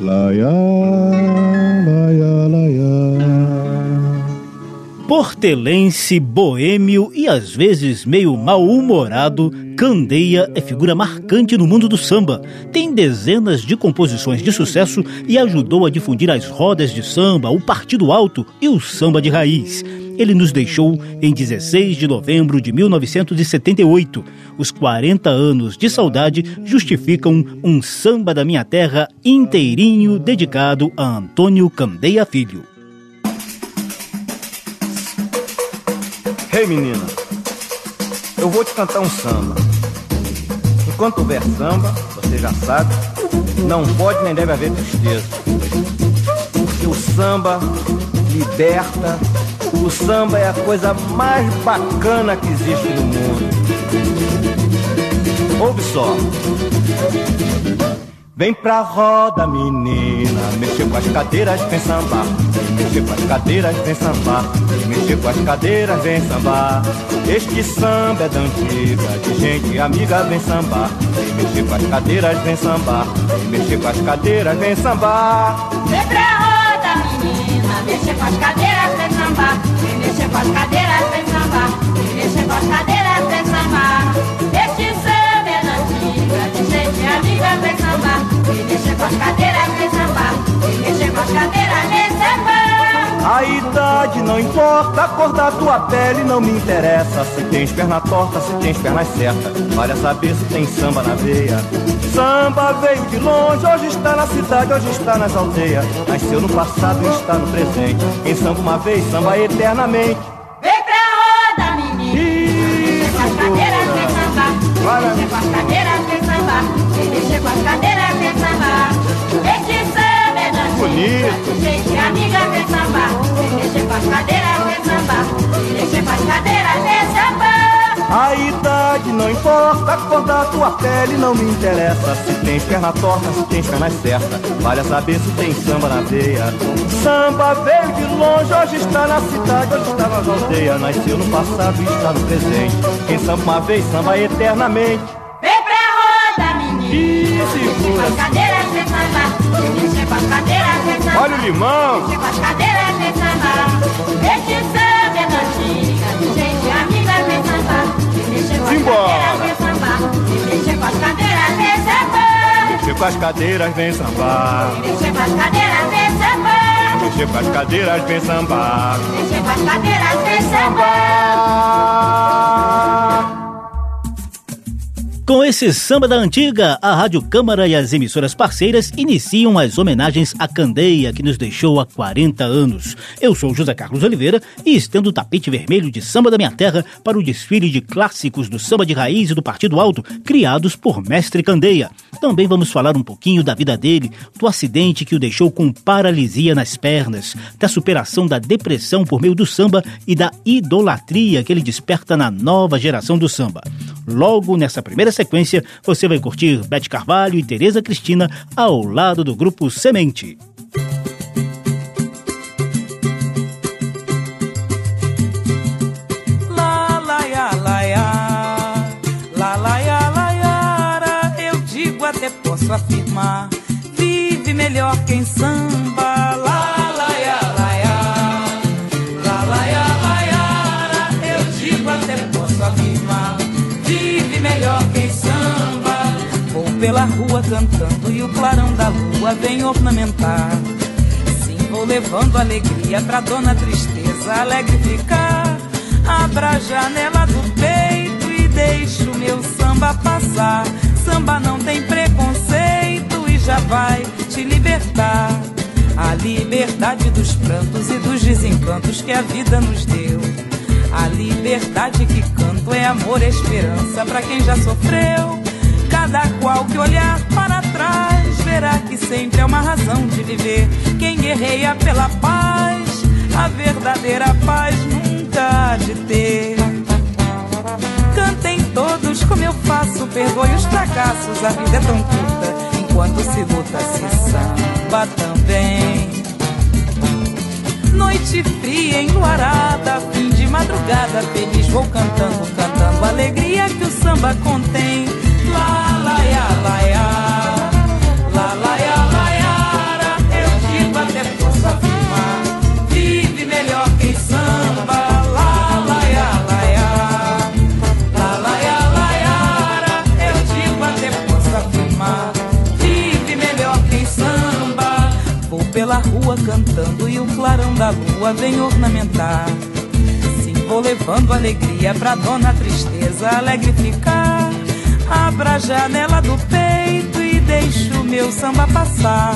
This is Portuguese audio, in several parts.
ya, la ya. Portelense, boêmio e às vezes meio mal-humorado, Candeia é figura marcante no mundo do samba. Tem dezenas de composições de sucesso e ajudou a difundir as rodas de samba, o partido alto e o samba de raiz. Ele nos deixou em 16 de novembro de 1978. Os 40 anos de saudade justificam um samba da minha terra inteirinho dedicado a Antônio Candeia Filho. Ei hey, menina, eu vou te cantar um samba. Enquanto houver samba, você já sabe, não pode nem deve haver tristeza. Porque o samba liberta, o samba é a coisa mais bacana que existe no mundo. Ouve só. Vem pra roda, menina, mexer com as cadeiras, vem sambar. Mexer com as cadeiras, vem sambar. Mexer com as cadeiras, vem sambar. Este samba é da antiga, de gente amiga, vem sambar. Mexer com as cadeiras, vem sambar. Mexer com as cadeiras, vem sambar. Vem pra roda, menina, mexer com as cadeiras, vem sambar. Não importa, a cor da tua pele não me interessa. Se tens perna torta, se tens pernas certas. Vale a saber se tem samba na veia. Samba veio de longe, hoje está na cidade, hoje está nas aldeias. Nasceu no passado e está no presente. Quem samba uma vez, samba eternamente. Vem pra roda, menino. Com as cadeiras, vem sambar. Mexer com as cadeiras, vem sambar. Mexer com as cadeiras, vem sambar. Bonito. Gente amiga, vem sambar. Mexer com as cadeiras, vem sambar. Mexer com as cadeiras, vem sambar. A idade não importa, a cor da tua pele não me interessa. Se tens perna torta, se tens pernas certas. Vale a saber se tem samba na veia. Samba veio de longe, hoje está na cidade, hoje está nas aldeias. Nasceu no passado e está no presente. Quem samba uma vez, samba eternamente. Vem pra roda, menino. E segura. Olha o limão. Mexer com as cadeiras, vem sambar. Mexer com as cadeiras, vem sambar. Mexer com as cadeiras, vem sambar. Mexer com as cadeiras, vem sambar. Com esse samba da antiga, a Rádio Câmara e as emissoras parceiras iniciam as homenagens à Candeia, que nos deixou há 40 anos. Eu sou José Carlos Oliveira e estendo o tapete vermelho de samba da minha terra para o desfile de clássicos do samba de raiz e do Partido Alto, criados por Mestre Candeia. Também vamos falar um pouquinho da vida dele, do acidente que o deixou com paralisia nas pernas, da superação da depressão por meio do samba e da idolatria que ele desperta na nova geração do samba. Logo nessa primeira sequência, você vai curtir Bete Carvalho e Tereza Cristina ao lado do grupo Semente. Posso afirmar Vive melhor quem samba rua cantando E o clarão da lua vem ornamentar Sim, vou levando alegria pra dona tristeza alegre ficar Abra a janela do peito e deixa o meu samba passar. Samba não tem preconceito e já vai te libertar. A liberdade dos prantos e dos desencantos que a vida nos deu. A liberdade que canto é amor e esperança pra quem já sofreu. Cada qual que olhar para trás verá que sempre é uma razão de viver. Quem guerreia pela paz, a verdadeira paz nunca há de ter. Cantem todos como eu faço, perdoe os fracassos, a vida é tão curta, enquanto se luta se samba também. Noite fria, enluarada, fim de madrugada, feliz vou cantando, cantando a alegria que o samba contém. Cantando e o clarão da lua vem ornamentar. Sim, vou levando alegria pra dona tristeza alegre ficar. Abra a janela do peito e deixa o meu samba passar.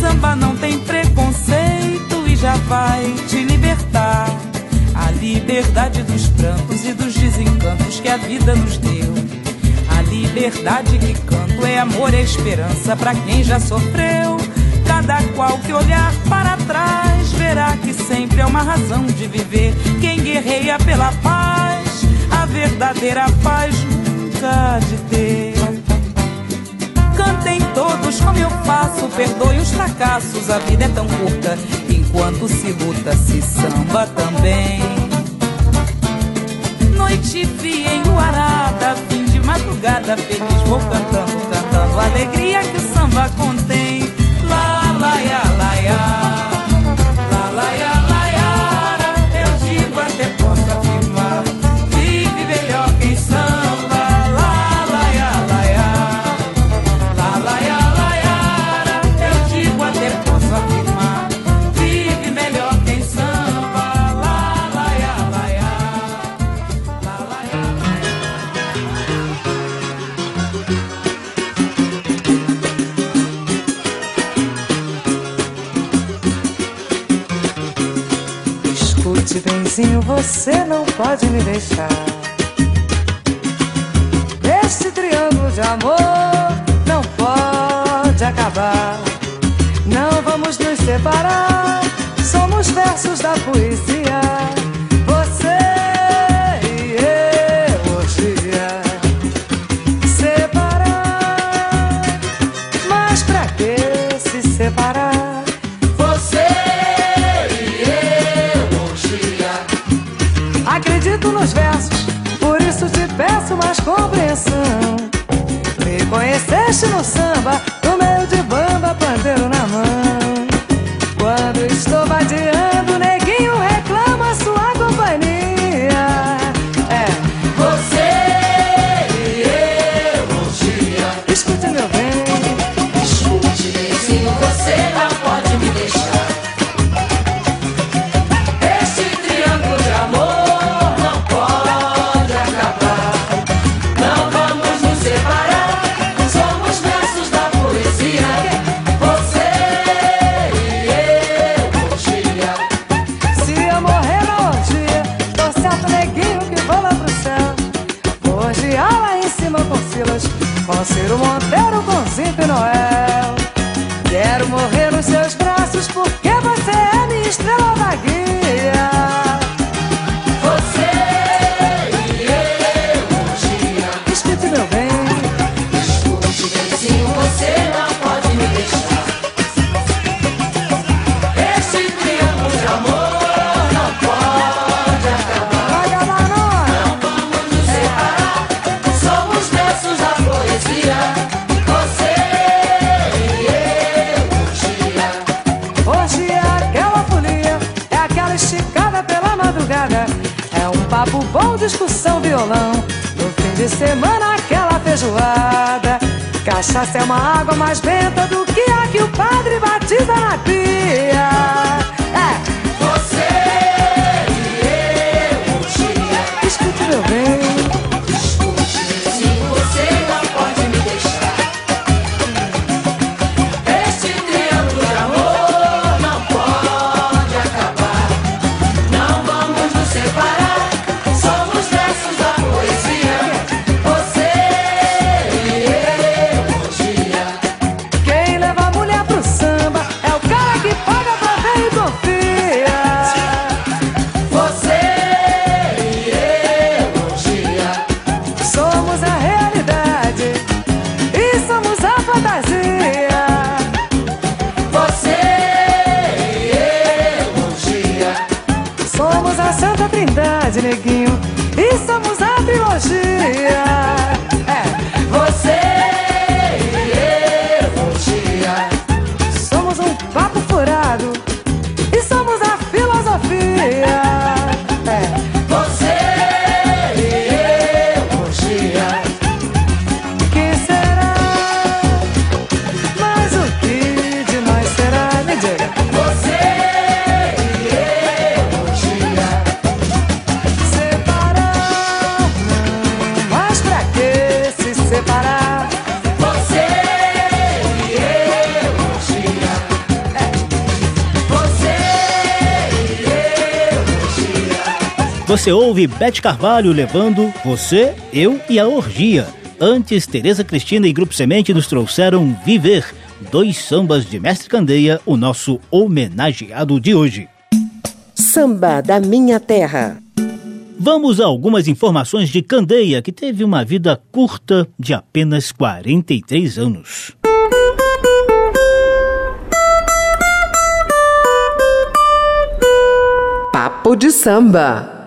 Samba não tem preconceito e já vai te libertar. A liberdade dos prantos e dos desencantos que a vida nos deu. A liberdade que canto é amor e esperança para quem já sofreu. Cada qual que olhar para trás verá que sempre é uma razão de viver. Quem guerreia pela paz, a verdadeira paz há de ter. Cantem todos como eu faço, perdoe os fracassos, a vida é tão curta. Enquanto se luta, se samba também. Noite fria, enluarada, fim de madrugada, feliz vou cantando, cantando a alegria que o samba contém. Lá, lá, ia, lá, ia. Escute, benzinho, você não pode me deixar. Este triângulo de amor não pode acabar. Não vamos nos separar. Somos versos da poesia. Mais compreensão. Me conheceste no samba, discussão, violão. No fim de semana, aquela feijoada. Cachaça é uma água mais benta do que a que o padre batiza na pia. Separar? Você e eu, um dia. Você e eu. Você ouve Bete Carvalho levando Você, Eu e a Orgia. Antes, Tereza Cristina e Grupo Semente nos trouxeram Viver, dois sambas de Mestre Candeia, o nosso homenageado de hoje. Samba da Minha Terra. Vamos a algumas informações de Candeia, que teve uma vida curta de apenas 43 anos. Papo de samba.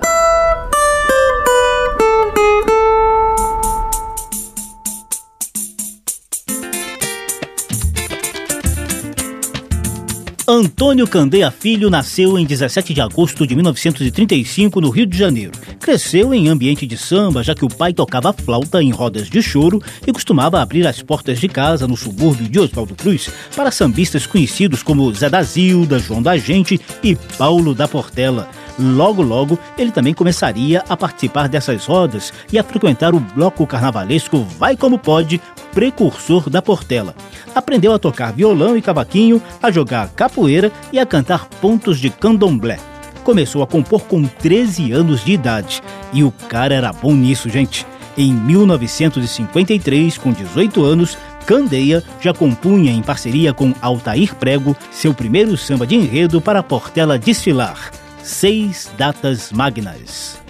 Antônio Candeia Filho nasceu em 17 de agosto de 1935 no Rio de Janeiro. Cresceu em ambiente de samba, já que o pai tocava flauta em rodas de choro e costumava abrir as portas de casa no subúrbio de Oswaldo Cruz para sambistas conhecidos como Zé da Zilda, João da Gente e Paulo da Portela. Logo, logo, ele também começaria a participar dessas rodas e a frequentar o bloco carnavalesco Vai Como Pode, precursor da Portela. Aprendeu a tocar violão e cavaquinho, a jogar capoeira e a cantar pontos de candomblé. Começou a compor com 13 anos de idade e o cara era bom nisso, gente. Em 1953, com 18 anos, Candeia já compunha em parceria com Altair Prego seu primeiro samba de enredo para a Portela desfilar. Seis datas magnas.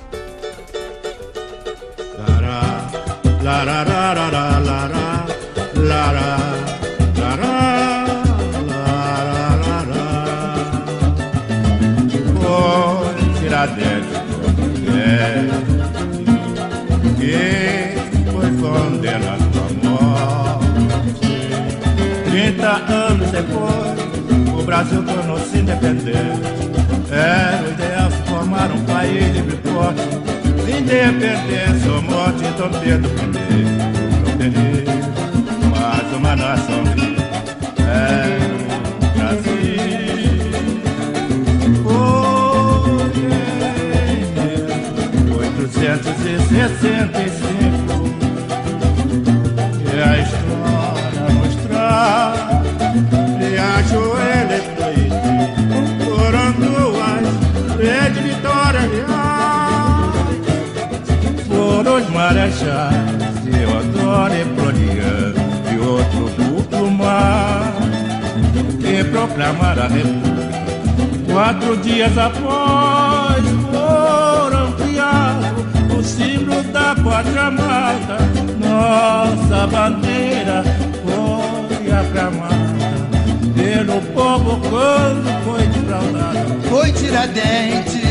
Foi. Trinta anos depois, o Brasil tornou-se independente. Ideal se formar um país livre e forte. Independência ou morte, Dom Pedro I, não teria mais uma nação livre. O Brasil. Foi em 865 que a história reais. Foram os marechais Teodoro e Floriano e outro duplo mar que proclamaram a república. Quatro dias após foram criados o símbolo da pátria amada. Nossa bandeira foi aclamada pelo povo quando foi defraudada. Foi Tiradentes.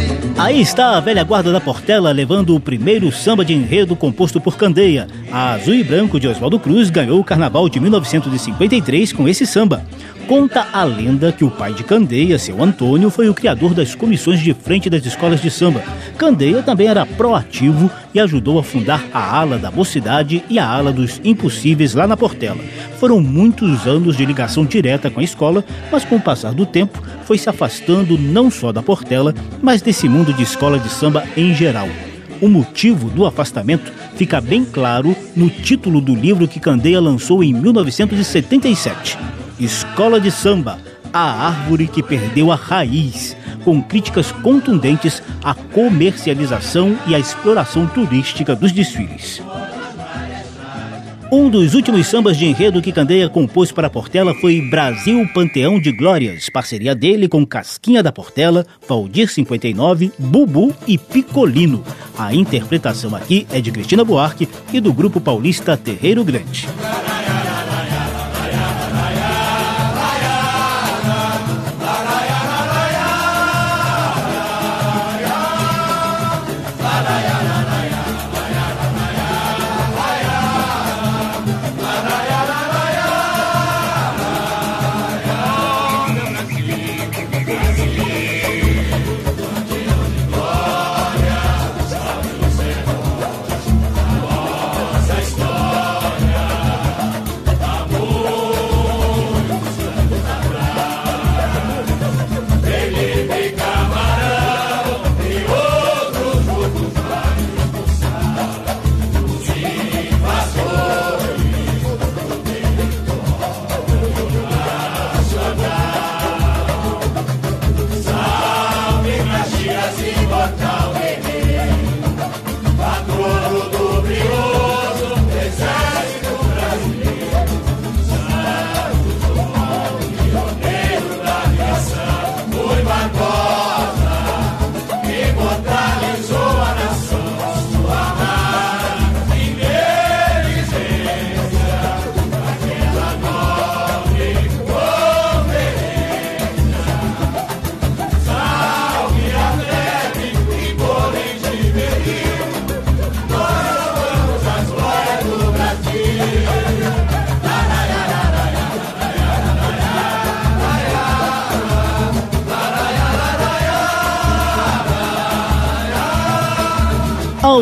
Aí está a velha guarda da Portela levando o primeiro samba de enredo composto por Candeia. A Azul e Branco de Oswaldo Cruz ganhou o carnaval de 1953 com esse samba. Conta a lenda que o pai de Candeia, seu Antônio, foi o criador das comissões de frente das escolas de samba. Candeia também era proativo e ajudou a fundar a ala da mocidade e a ala dos impossíveis lá na Portela. Foram muitos anos de ligação direta com a escola, mas com o passar do tempo foi se afastando não só da Portela, mas desse mundo de escola de samba em geral. O motivo do afastamento fica bem claro no título do livro que Candeia lançou em 1977. Escola de Samba, a árvore que perdeu a raiz, com críticas contundentes à comercialização e à exploração turística dos desfiles. Um dos últimos sambas de enredo que Candeia compôs para Portela foi Brasil Panteão de Glórias, parceria dele com Casquinha da Portela, Valdir 59, Bubu e Picolino. A interpretação aqui é de Cristina Buarque e do grupo paulista Terreiro Grande.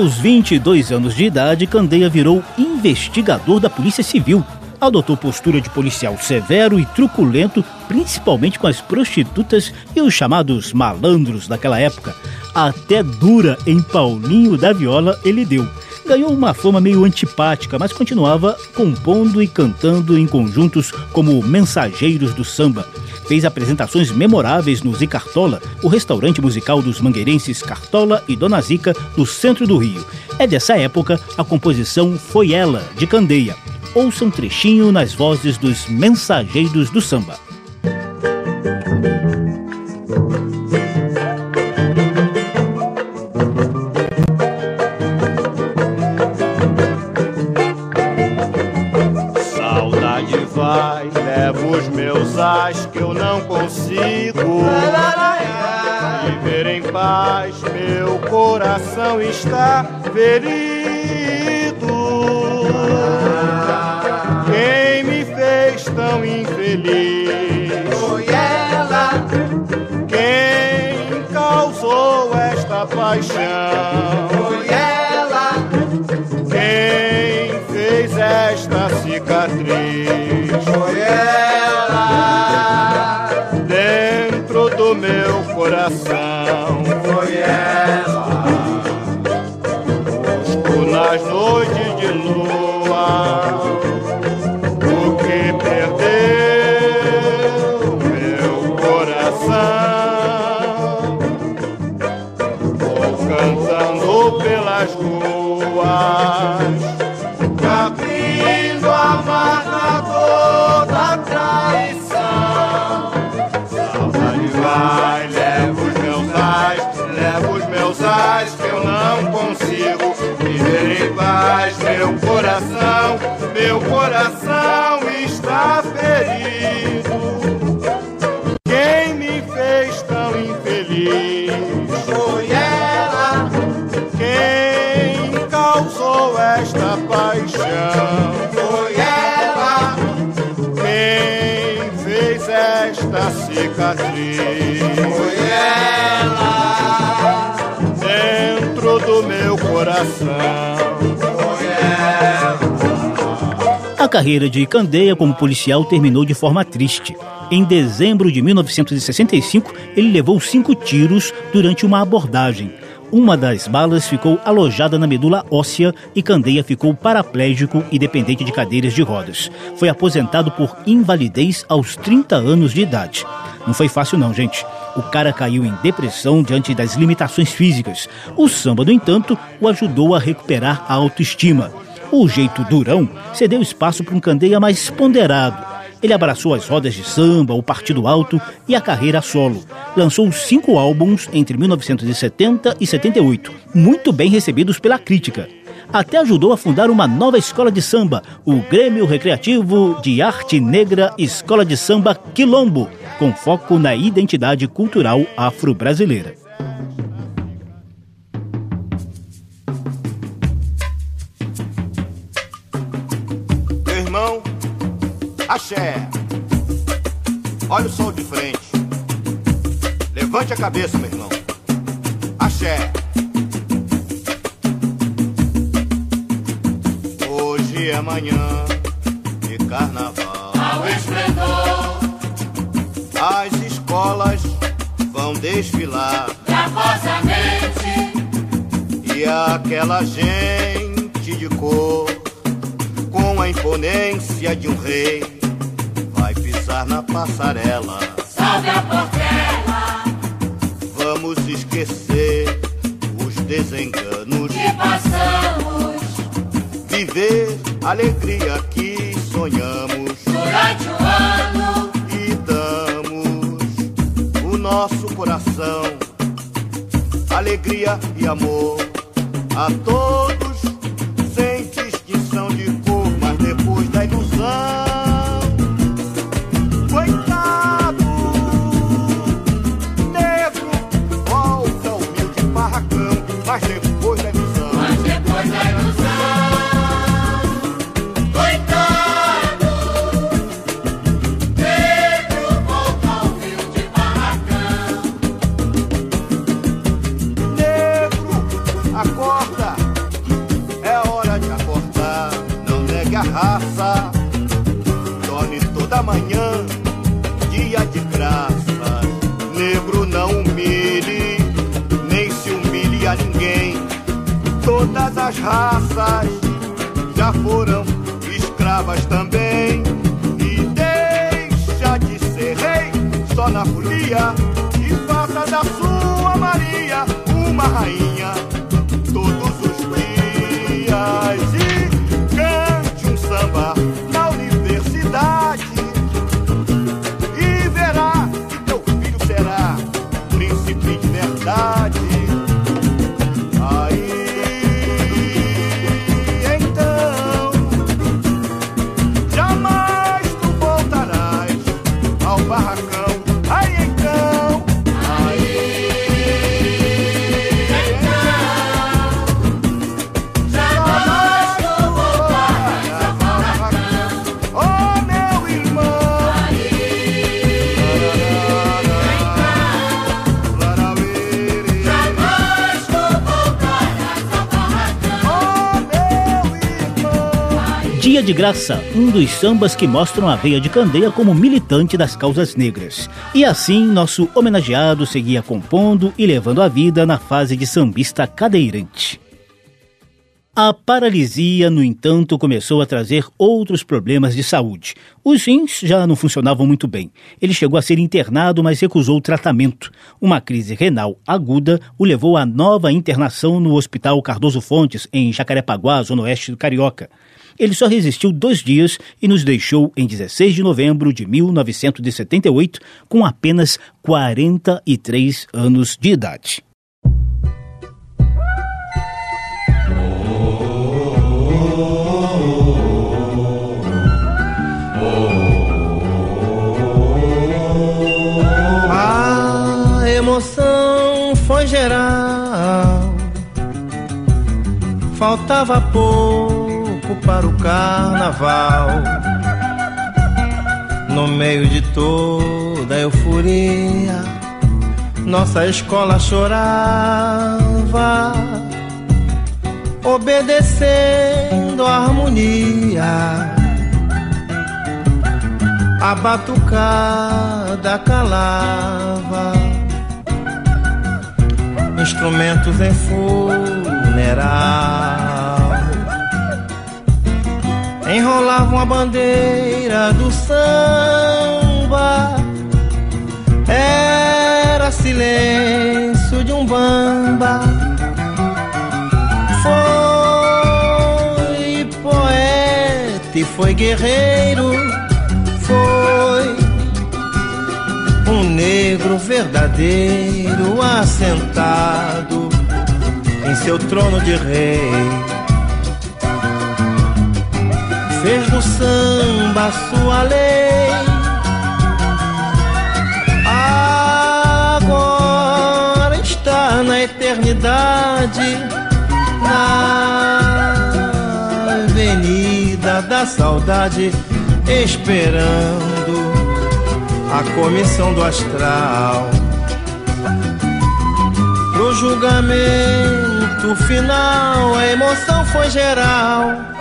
Aos 22 anos de idade, Candeia virou investigador da Polícia Civil. Adotou postura de policial severo e truculento, principalmente com as prostitutas e os chamados malandros daquela época. Até dura em Paulinho da Viola ele deu ganhou uma fama meio antipática, mas continuava compondo e cantando em conjuntos como Mensageiros do Samba. Fez apresentações memoráveis no Zicartola, o restaurante musical dos mangueirenses Cartola e Dona Zica, no centro do Rio. É dessa época a composição Foi Ela, de Candeia. Ouça um trechinho nas vozes dos Mensageiros do Samba. Está ferido. Quem me fez tão infeliz foi ela. Quem causou esta paixão foi ela. Quem fez esta cicatriz foi ela. coração paz. Meu coração, meu coração está ferido. Quem me fez tão infeliz foi ela. Quem causou esta paixão foi ela. Quem fez esta cicatriz foi ela do meu coração. A carreira de Candeia como policial terminou de forma triste. Em dezembro de 1965, ele levou cinco tiros durante uma abordagem. Uma das balas ficou alojada na medula óssea e Candeia ficou paraplégico e dependente de cadeiras de rodas. Foi aposentado por invalidez aos 30 anos de idade. Não foi fácil não, gente. O cara caiu em depressão diante das limitações físicas. O samba, no entanto, o ajudou a recuperar a autoestima. O jeito durão cedeu espaço para um candeia mais ponderado. Ele abraçou as rodas de samba, o partido alto e a carreira solo. Lançou cinco álbuns entre 1970 e 78, muito bem recebidos pela crítica até ajudou a fundar uma nova escola de samba, o Grêmio Recreativo de Arte Negra Escola de Samba Quilombo, com foco na identidade cultural afro-brasileira. Axé. Olha o sol de frente. Levante a cabeça, meu irmão. Axé. Hoje é manhã de carnaval. Ao esplendor, as escolas vão desfilar. gravosamente, E aquela gente de cor, com a imponência de um rei, pisar na passarela. salve a portela. Vamos esquecer os desenganos, que passamos. Viver a alegria que sonhamos. Durante o ano. e damos o nosso coração, alegria e amor a todos, half de Graça, um dos sambas que mostram a veia de Candeia como militante das causas negras. E assim, nosso homenageado seguia compondo e levando a vida na fase de sambista cadeirante. A paralisia, no entanto, começou a trazer outros problemas de saúde. Os rins já não funcionavam muito bem. Ele chegou a ser internado, mas recusou o tratamento. Uma crise renal aguda o levou à nova internação no Hospital Cardoso Fontes, em Jacarepaguá, zona oeste do Carioca. Ele só resistiu dois dias e nos deixou em 16 de novembro de 1978, com apenas 43 anos de idade. Emoção foi geral. Faltava pouco para o carnaval. No meio de toda a euforia, nossa escola chorava, obedecendo a harmonia. A batucada calava, instrumentos em funeral enrolavam a bandeira do samba. Era silêncio de um bamba. Foi poeta e foi guerreiro. Foi negro verdadeiro assentado em seu trono de rei. Fez do samba sua lei. Agora está na eternidade, na avenida da saudade, esperando a comissão do astral. Pro julgamento final, a emoção foi geral.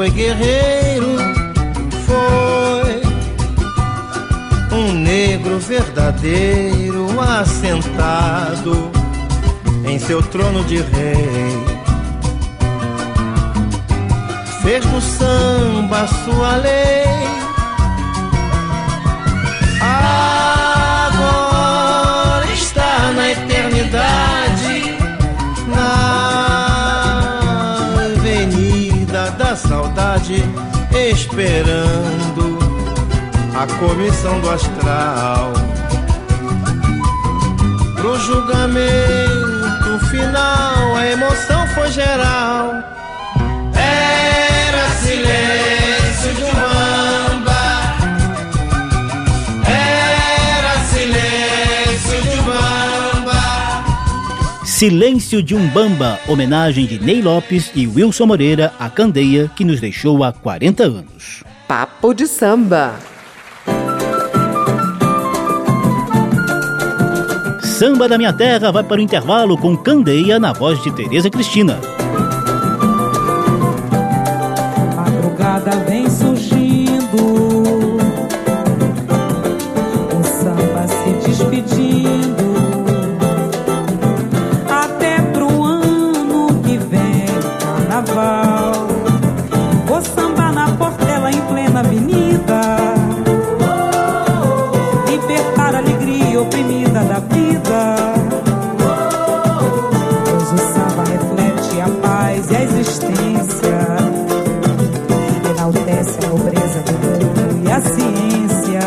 Foi guerreiro. Foi um negro verdadeiro assentado em seu trono de rei. Fez do samba sua lei. Esperando a comissão do astral. Pro julgamento final, a emoção foi geral. Silêncio de Umbamba, homenagem de Ney Lopes e Wilson Moreira à Candeia, que nos deixou há 40 anos. Papo de samba. Samba da Minha Terra vai para o intervalo com Candeia na voz de Tereza Cristina. madrugada vem oprimida da vida. Pois o samba reflete a paz e a existência enaltece a nobreza do mundo e a ciência.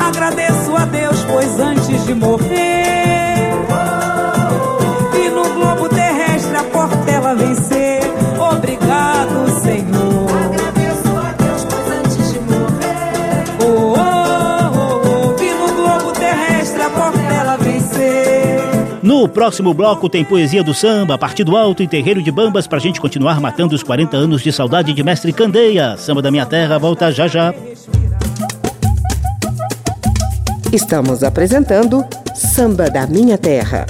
Agradeço a Deus, pois antes de morrer, próximo bloco tem poesia do samba, Partido Alto e Terreiro de Bambas pra gente continuar matando os 40 anos de saudade de Mestre Candeia. Samba da Minha Terra volta já já. Estamos apresentando Samba da Minha Terra.